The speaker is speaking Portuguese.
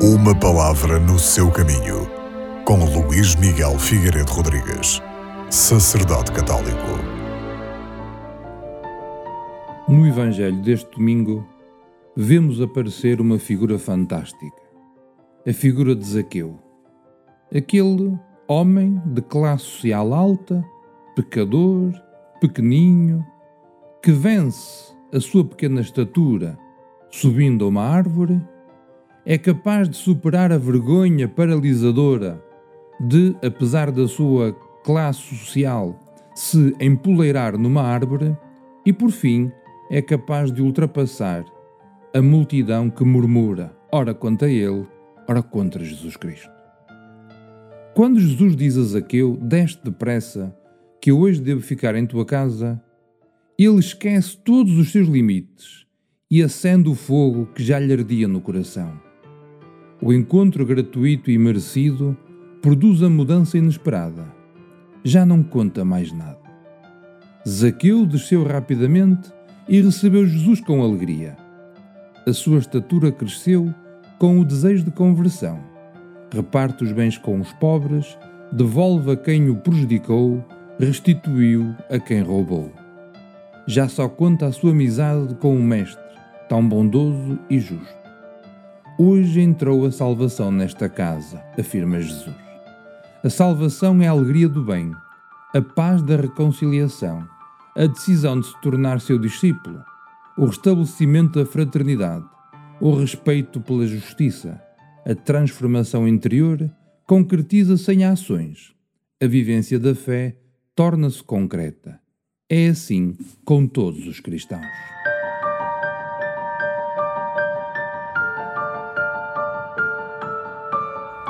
Uma palavra no seu caminho, com Luís Miguel Figueiredo Rodrigues, sacerdote católico. No Evangelho deste domingo, vemos aparecer uma figura fantástica, a figura de Zaqueu. Aquele homem de classe social alta, pecador, pequeninho, que vence a sua pequena estatura subindo a uma árvore, é capaz de superar a vergonha paralisadora de, apesar da sua classe social, se empoleirar numa árvore e, por fim, é capaz de ultrapassar a multidão que murmura, ora contra ele, ora contra Jesus Cristo. Quando Jesus diz a Zaqueu: Deste depressa, que eu hoje devo ficar em tua casa, ele esquece todos os seus limites e acende o fogo que já lhe ardia no coração. O encontro gratuito e merecido produz a mudança inesperada. Já não conta mais nada. Zaqueu desceu rapidamente e recebeu Jesus com alegria. A sua estatura cresceu com o desejo de conversão. Reparte os bens com os pobres, devolve a quem o prejudicou, restituiu a quem roubou. Já só conta a sua amizade com o Mestre, tão bondoso e justo. Hoje entrou a salvação nesta casa, afirma Jesus. A salvação é a alegria do bem, a paz da reconciliação, a decisão de se tornar seu discípulo, o restabelecimento da fraternidade, o respeito pela justiça, a transformação interior concretiza-se em ações. A vivência da fé torna-se concreta. É assim com todos os cristãos.